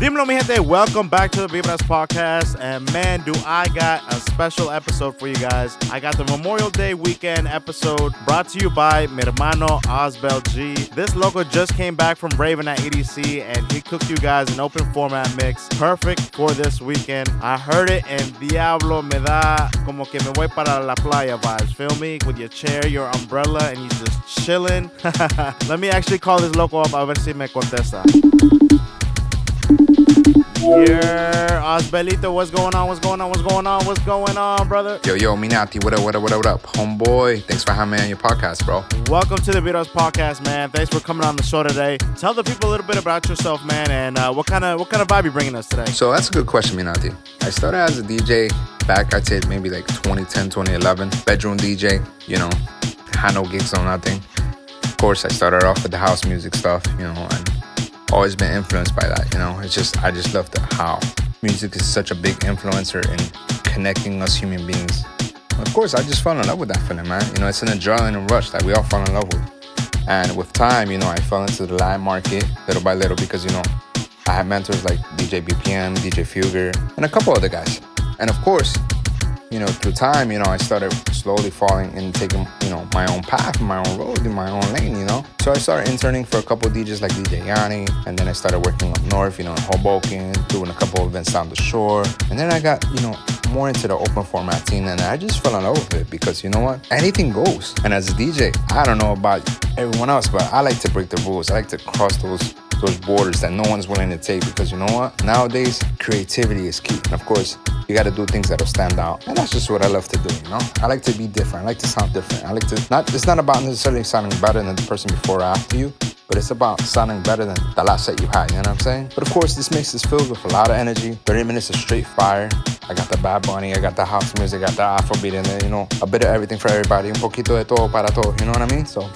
Dímelo, mi gente. Welcome back to the Vibras podcast. And man, do I got a special episode for you guys. I got the Memorial Day weekend episode brought to you by mi hermano Osbel G. This local just came back from Raven at EDC and he cooked you guys an open format mix perfect for this weekend. I heard it and Diablo me da como que me voy para la playa vibes. Feel me? With your chair, your umbrella, and you just chilling. Let me actually call this local up a ver si me contesta. Yeah, Osbelito, what's going on? What's going on? What's going on? What's going on, brother? Yo, yo, Minati, what up, what up, what up, what up? Homeboy, thanks for having me on your podcast, bro. Welcome to the Vibras Podcast, man. Thanks for coming on the show today. Tell the people a little bit about yourself, man, and uh, what kind of what kind of vibe you bringing us today. So that's a good question, Minati. I started as a DJ back, I'd say maybe like 2010, 2011. Bedroom DJ, you know, had no gigs or nothing. Of course, I started off with the house music stuff, you know, and always been influenced by that. You know, it's just I just love the how music is such a big influencer in connecting us human beings. Of course, I just fell in love with that feeling, man. You know, it's an adrenaline rush that we all fall in love with. And with time, you know, I fell into the live market little by little because you know I had mentors like DJ BPM, DJ Fugger, and a couple other guys. And of course, you know, through time, you know, I started slowly falling and taking, you know, my own path, my own road, in my own lane, you know. So I started interning for a couple DJs like DJ Yanni, and then I started working up north, you know, in Hoboken, doing a couple events down the shore. And then I got, you know, more into the open format scene, and I just fell in love with it because you know what? Anything goes. And as a DJ, I don't know about everyone else, but I like to break the rules. I like to cross those those borders that no one's willing to take because you know what? Nowadays, creativity is key. And of course, you got to do things that'll stand out. And that's just what I love to do, you know? I like to be different. I like to sound different. I like to not, it's not about necessarily sounding better than the person before or after you, but it's about sounding better than the last set you had, you know what I'm saying? But of course, this mix is filled with a lot of energy, 30 minutes of straight fire. I got the Bad Bunny, I got the house music, I got the Afrobeat in there, you know, a bit of everything for everybody, un poquito de todo para todo, you know what I mean? So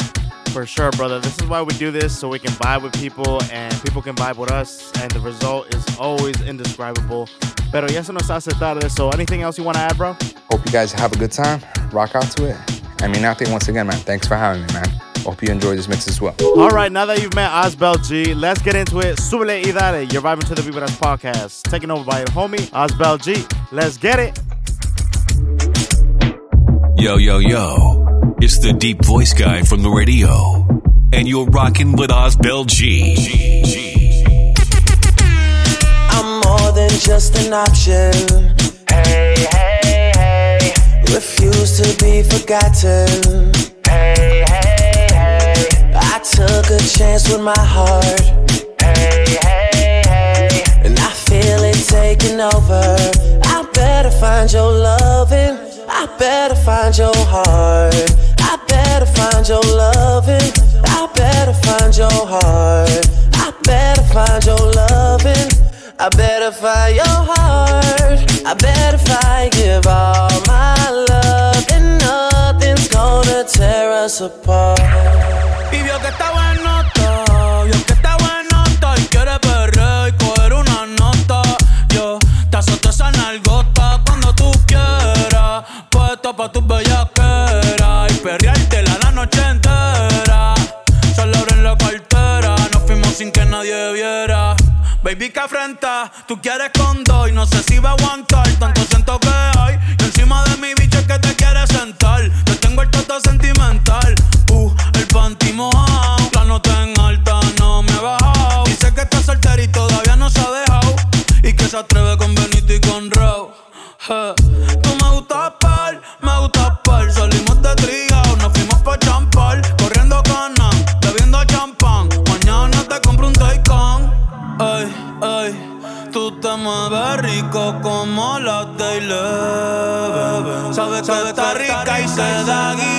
for sure, brother. This is why we do this so we can vibe with people and people can vibe with us, and the result is always indescribable. Pero ya se nos hace tarde, so anything else you want to add, bro? Hope you guys have a good time. Rock out to it. I mean, nothing once again, man. Thanks for having me, man. Hope you enjoy this mix as well. All right, now that you've met Osbel G, let's get into it. Subele y dale. You're vibing to the Vibras podcast. Taken over by your homie, Osbel G. Let's get it. Yo, yo, yo. It's the deep voice guy from the radio. And you're rocking with Osbel G. I'm more than just an option. Hey, hey, hey. Refuse to be forgotten. Hey, hey, hey. I took a chance with my heart. Hey, hey, hey. And I feel it taking over. I better find your loving. I better find your heart. Better find your loving. I better find your heart. I better find your loving. I better find your heart. I better find give all my love, and nothing's gonna tear us apart. Vio que vio que y quiere una nota. Yo te cuando tú quieras, Baby, que afrenta, tú quieres con dos y no sé si va a aguantar tanto siento que hay. Y encima de mi bicho es que te quieres sentar. Te tengo el toto sentimental, uh, el panty mojado. La nota en alta no me he bajado. Dice que está soltera y todavía no se ha dejado. Y que se atreve con Benito y con. Eh, mueves rico como la Taylor. Sabes que está rica y se da guille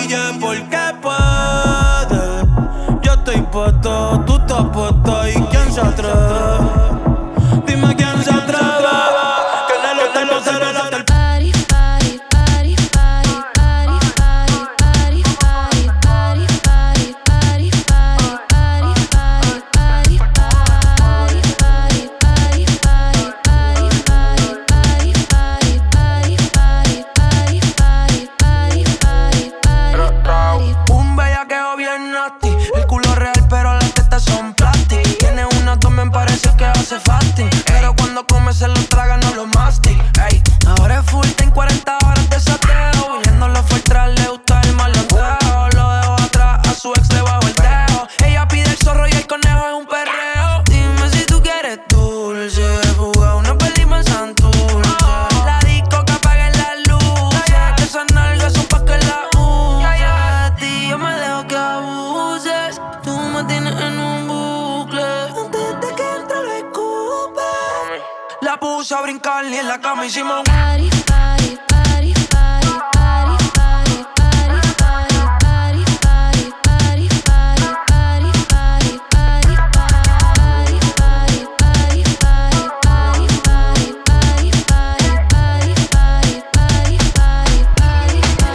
brincar y en la cama hicimos party, party,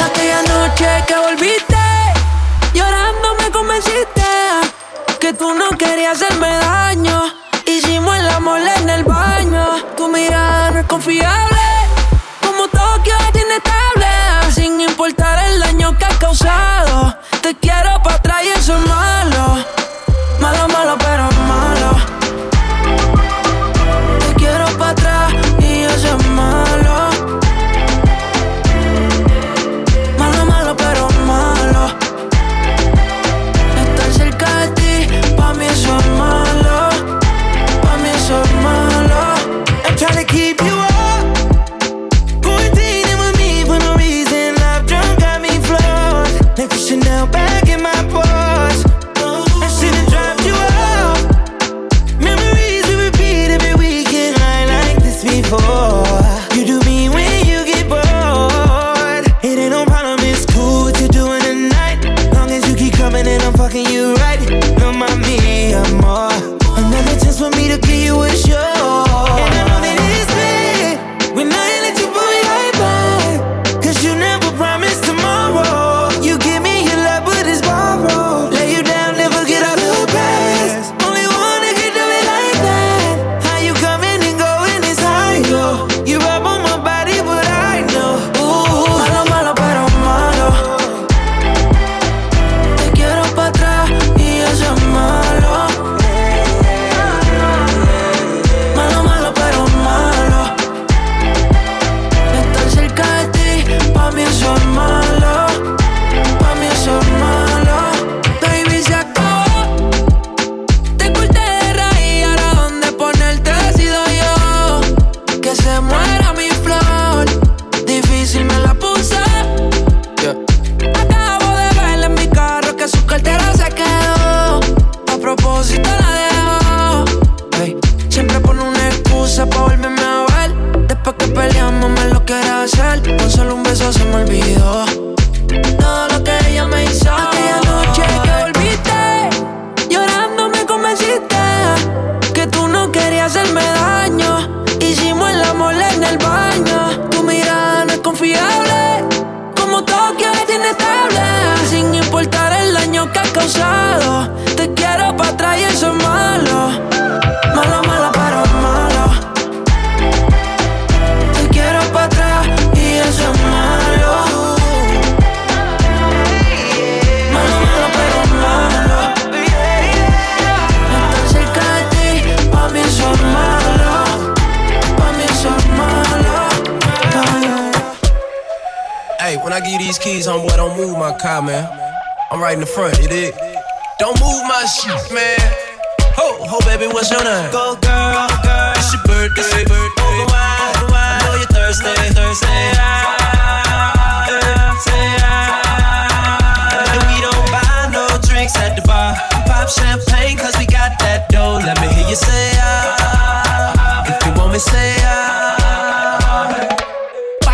Aquella noche que volviste, llorando convenciste que tú no querías hacerme daño daño que has causado. Te quiero para atrás y eso es malo. Malo, malo, pero malo. Te quiero para atrás y eso es malo. Malo, malo, pero malo. Estar cerca de ti, para mí eso es malo. Para mí eso es malo. Hey, when I give you these keys, I'm where don't move my car, man. I'm right in the front, it is. Don't move my shit, man. Ho, ho, baby, what's your name? Go, girl, go, girl. It's your birthday. It's your birthday. Over wine, over wine. I know you're thirsty, thirsty. And we don't buy no drinks at the bar. Pop champagne, cause we got that dough. Let me hear you say, ah. If you want me, say, ah.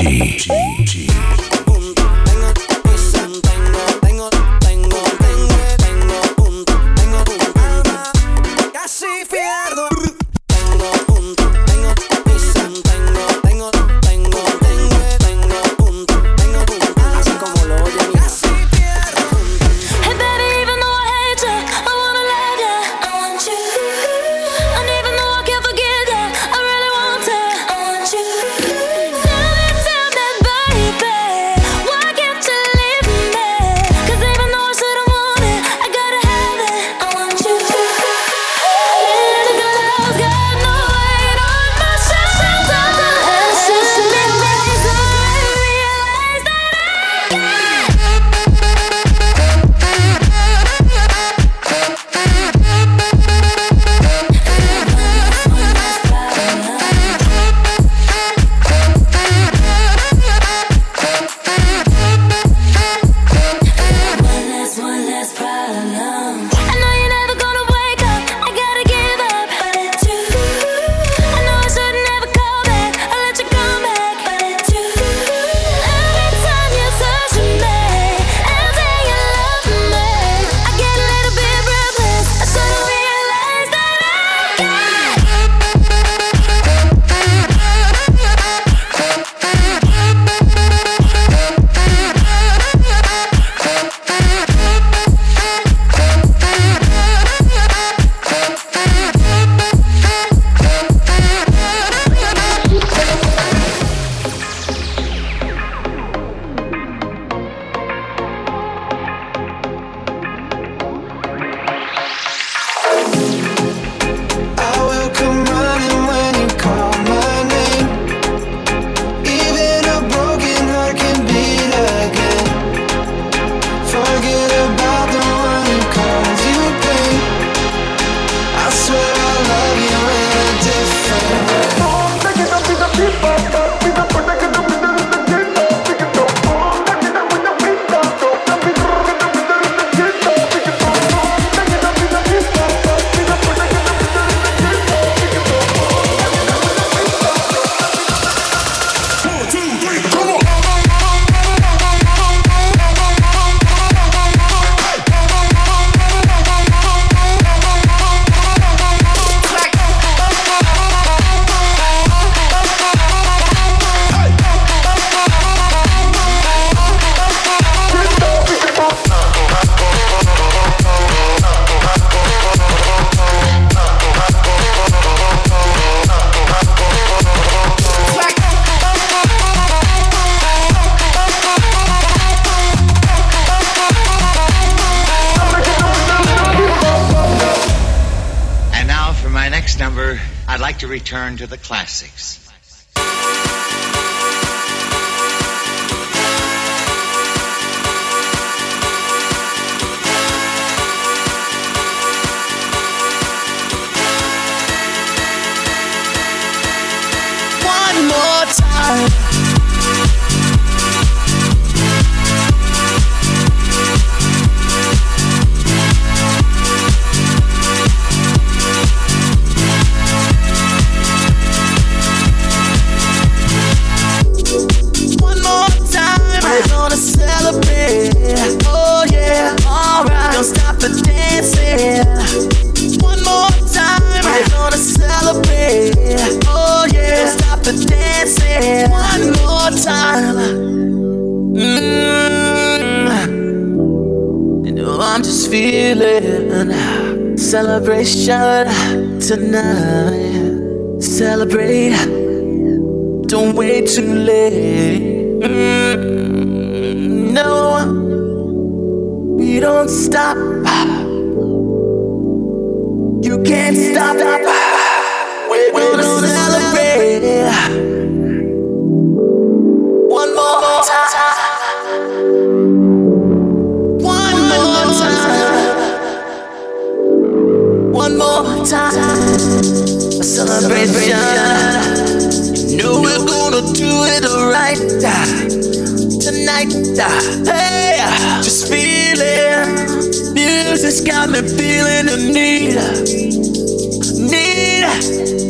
Osbel G. return to the classics. The dancing. One more time. Mm. You know I'm just feeling celebration tonight. Celebrate. Don't wait too late. Mm, no, we don't stop. You can't stop. We're gonna Music's got me feeling the need. Need.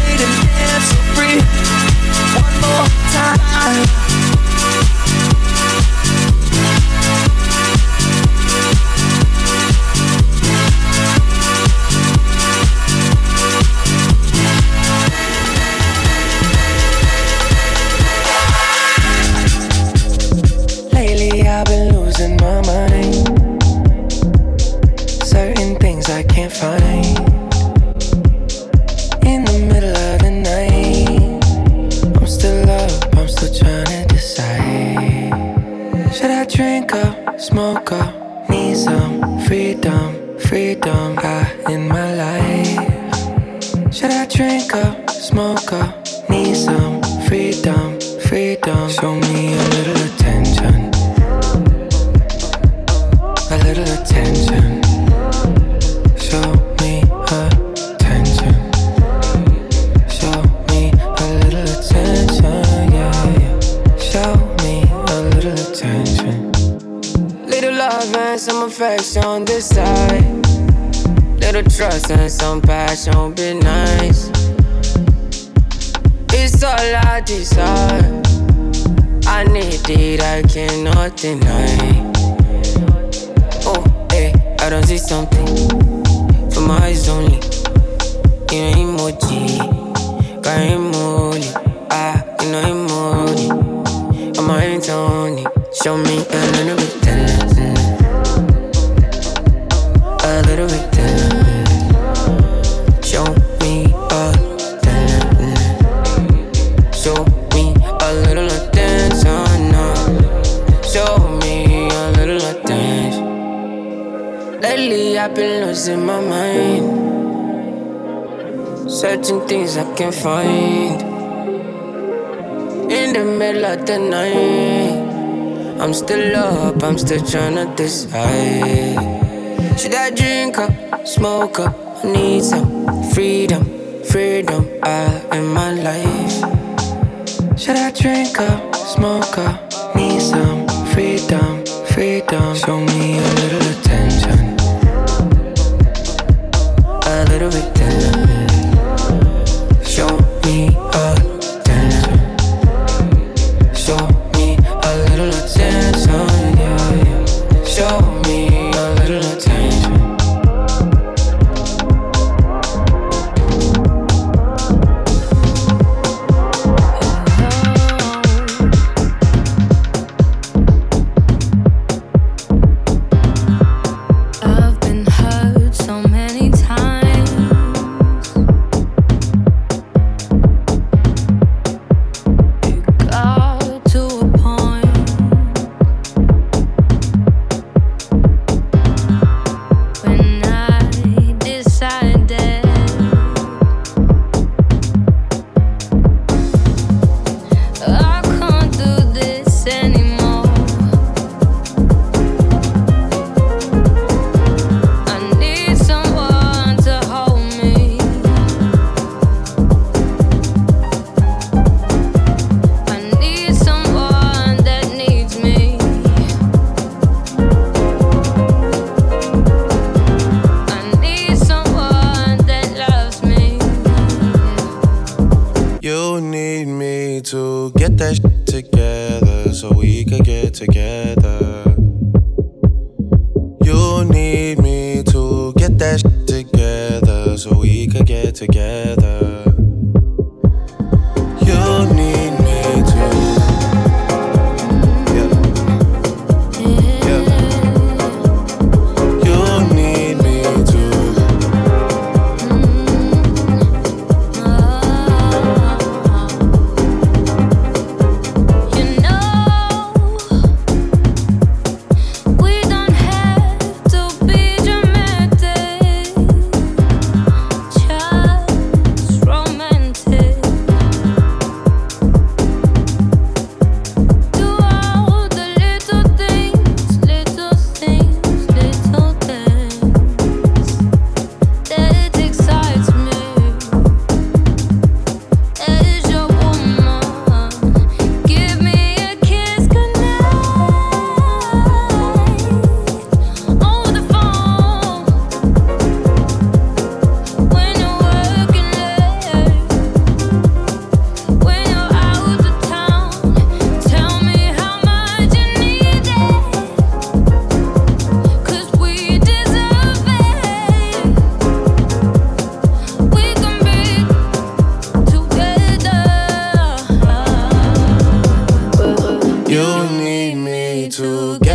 affection this side. Little trust and some passion be nice. It's all I desire. I need it, I cannot deny. Oh, hey, I don't see something for my eyes only. You know emoji, got emoji, ah, you know emoji. On my hands only, show me a little bit searching things I can't find. In the middle of the night, I'm still up, I'm still trying to decide. Should I drink up, smoke up? I need some freedom, freedom out in my life. Should I drink up, smoke up? Need some freedom, freedom. Show me a little attention, a little bit tender.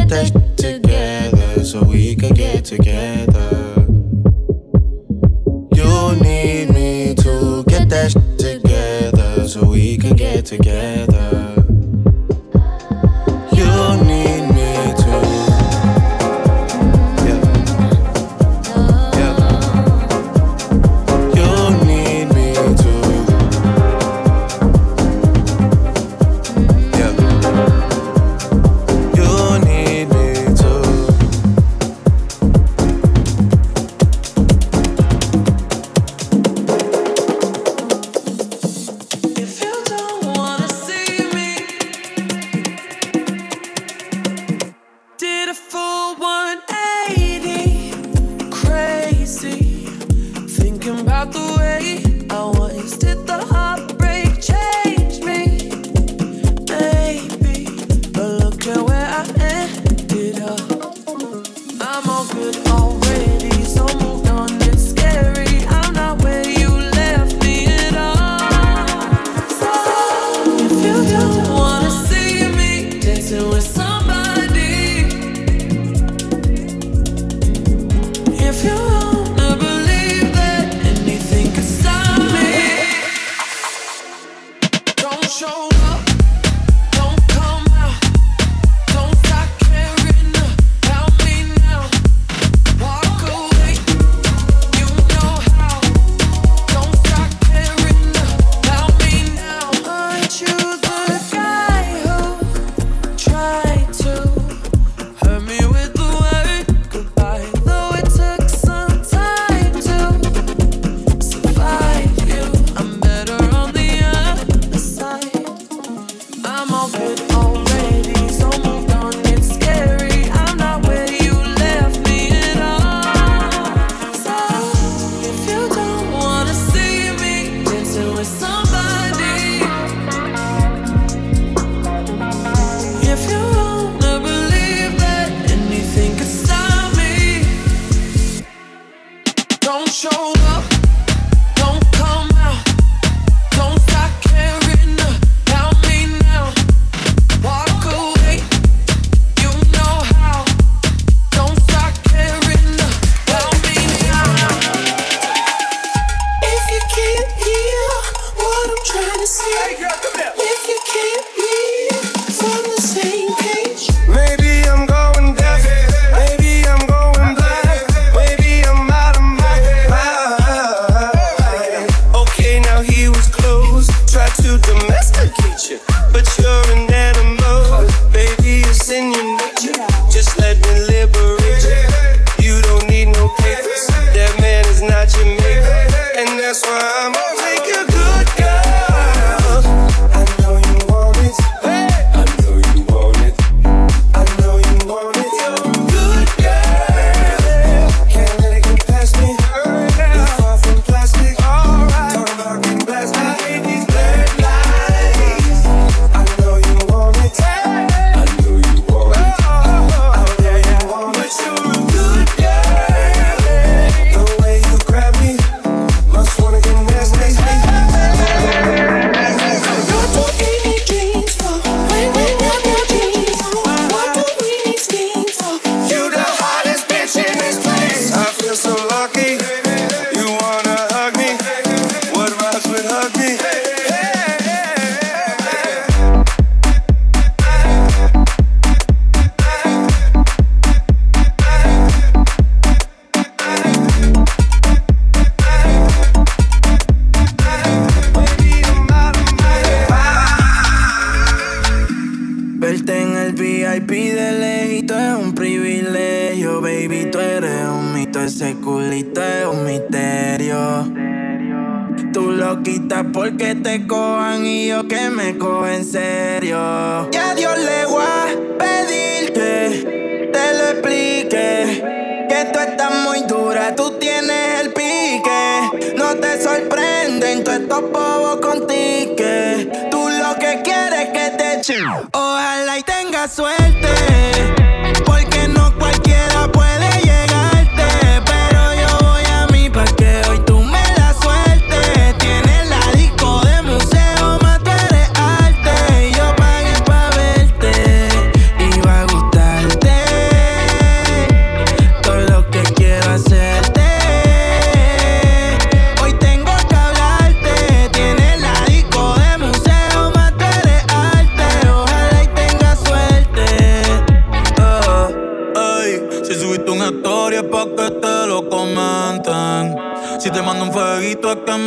together so we could get together. que te cojan y yo que me cojo en serio. Y a Dios le voy a pedir que te lo explique. Que tú estás muy dura, tú tienes el pique. No te sorprenden todos estos bobos con. Tú lo que quieres es que te ching. Ojalá y tengas suerte.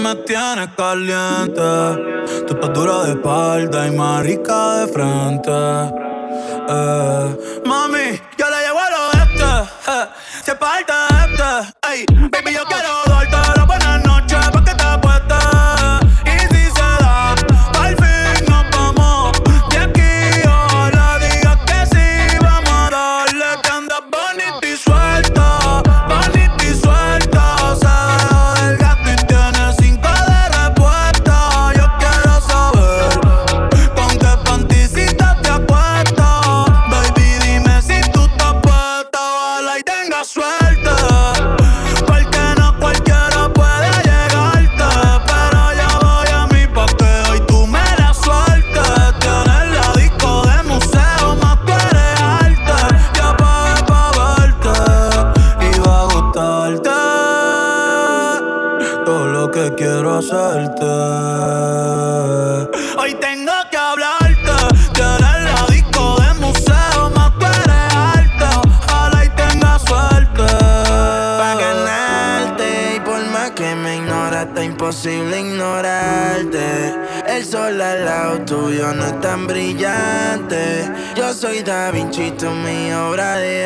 me tienes caliente. Tu dura de espalda y más rica de frente. Eh. Mami, yo le llevo al oeste. Eh. Se parte este. Ey, baby, yo quiero soy Da Vinci, mi obra de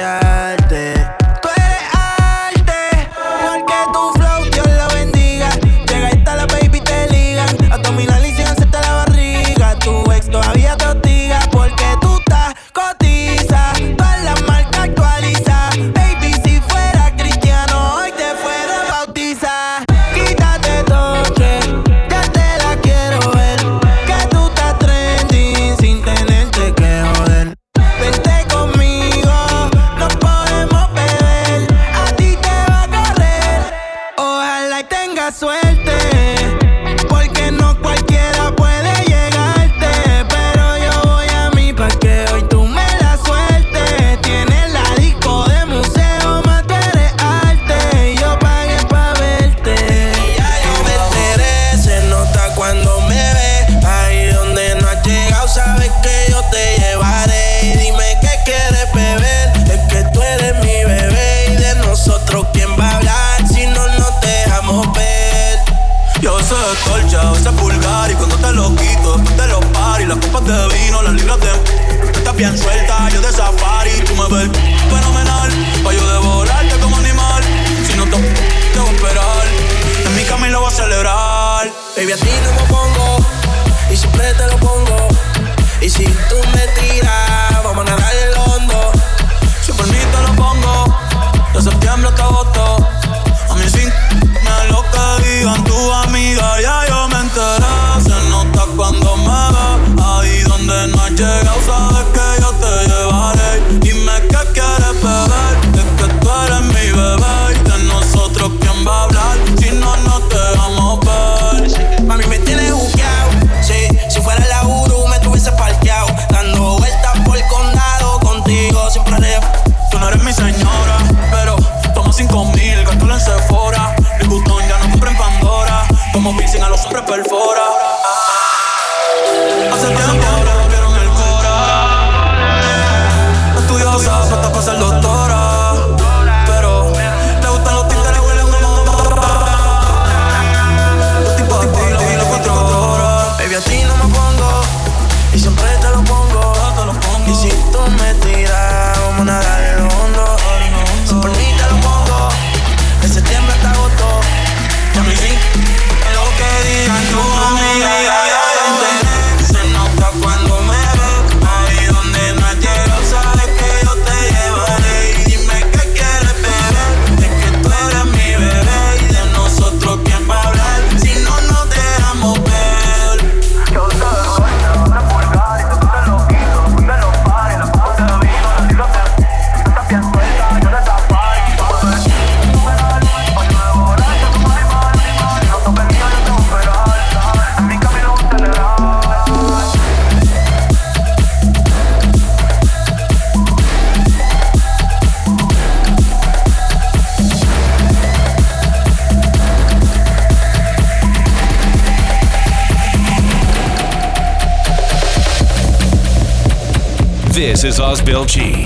is Osbel G.